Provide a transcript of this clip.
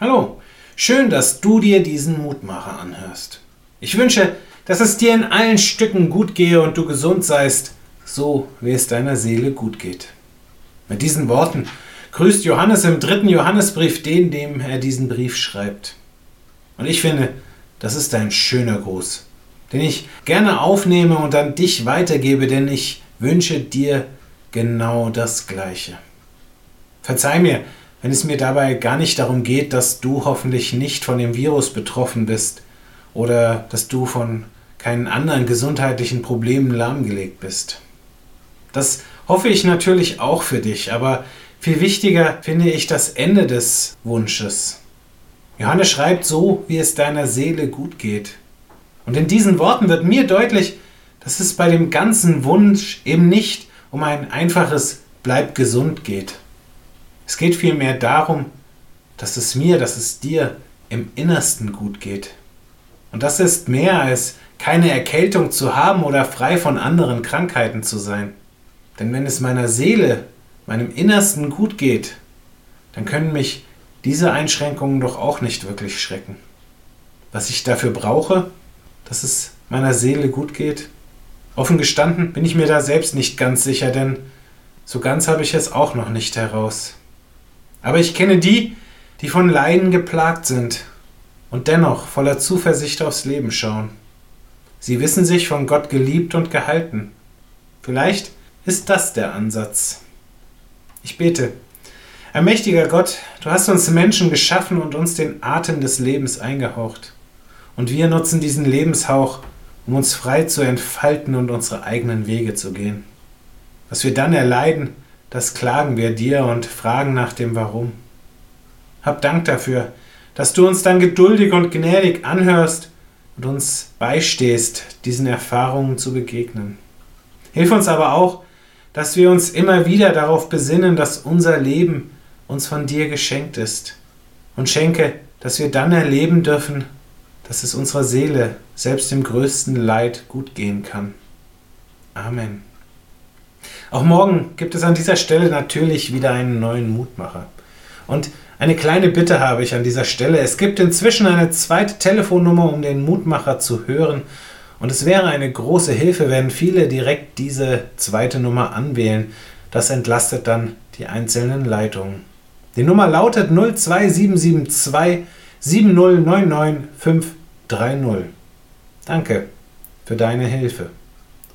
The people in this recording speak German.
Hallo, schön, dass du dir diesen Mutmacher anhörst. Ich wünsche, dass es dir in allen Stücken gut gehe und du gesund seist, so wie es deiner Seele gut geht. Mit diesen Worten grüßt Johannes im dritten Johannesbrief den, dem er diesen Brief schreibt. Und ich finde, das ist ein schöner Gruß, den ich gerne aufnehme und an dich weitergebe, denn ich wünsche dir genau das Gleiche. Verzeih mir, wenn es mir dabei gar nicht darum geht, dass du hoffentlich nicht von dem Virus betroffen bist oder dass du von keinen anderen gesundheitlichen Problemen lahmgelegt bist. Das hoffe ich natürlich auch für dich, aber viel wichtiger finde ich das Ende des Wunsches. Johannes schreibt so, wie es deiner Seele gut geht. Und in diesen Worten wird mir deutlich, dass es bei dem ganzen Wunsch eben nicht um ein einfaches Bleib gesund geht. Es geht vielmehr darum, dass es mir, dass es dir im Innersten gut geht. Und das ist mehr als keine Erkältung zu haben oder frei von anderen Krankheiten zu sein. Denn wenn es meiner Seele, meinem Innersten gut geht, dann können mich diese Einschränkungen doch auch nicht wirklich schrecken. Was ich dafür brauche, dass es meiner Seele gut geht, offen gestanden bin ich mir da selbst nicht ganz sicher, denn so ganz habe ich es auch noch nicht heraus. Aber ich kenne die, die von Leiden geplagt sind und dennoch voller Zuversicht aufs Leben schauen. Sie wissen sich von Gott geliebt und gehalten. Vielleicht ist das der Ansatz. Ich bete. Ermächtiger Gott, du hast uns Menschen geschaffen und uns den Atem des Lebens eingehaucht. Und wir nutzen diesen Lebenshauch, um uns frei zu entfalten und unsere eigenen Wege zu gehen. Was wir dann erleiden, das klagen wir dir und fragen nach dem Warum. Hab Dank dafür, dass du uns dann geduldig und gnädig anhörst und uns beistehst, diesen Erfahrungen zu begegnen. Hilf uns aber auch, dass wir uns immer wieder darauf besinnen, dass unser Leben uns von dir geschenkt ist. Und schenke, dass wir dann erleben dürfen, dass es unserer Seele selbst im größten Leid gut gehen kann. Amen. Auch morgen gibt es an dieser Stelle natürlich wieder einen neuen Mutmacher. Und eine kleine Bitte habe ich an dieser Stelle. Es gibt inzwischen eine zweite Telefonnummer, um den Mutmacher zu hören. Und es wäre eine große Hilfe, wenn viele direkt diese zweite Nummer anwählen. Das entlastet dann die einzelnen Leitungen. Die Nummer lautet 02772 7099530. Danke für deine Hilfe.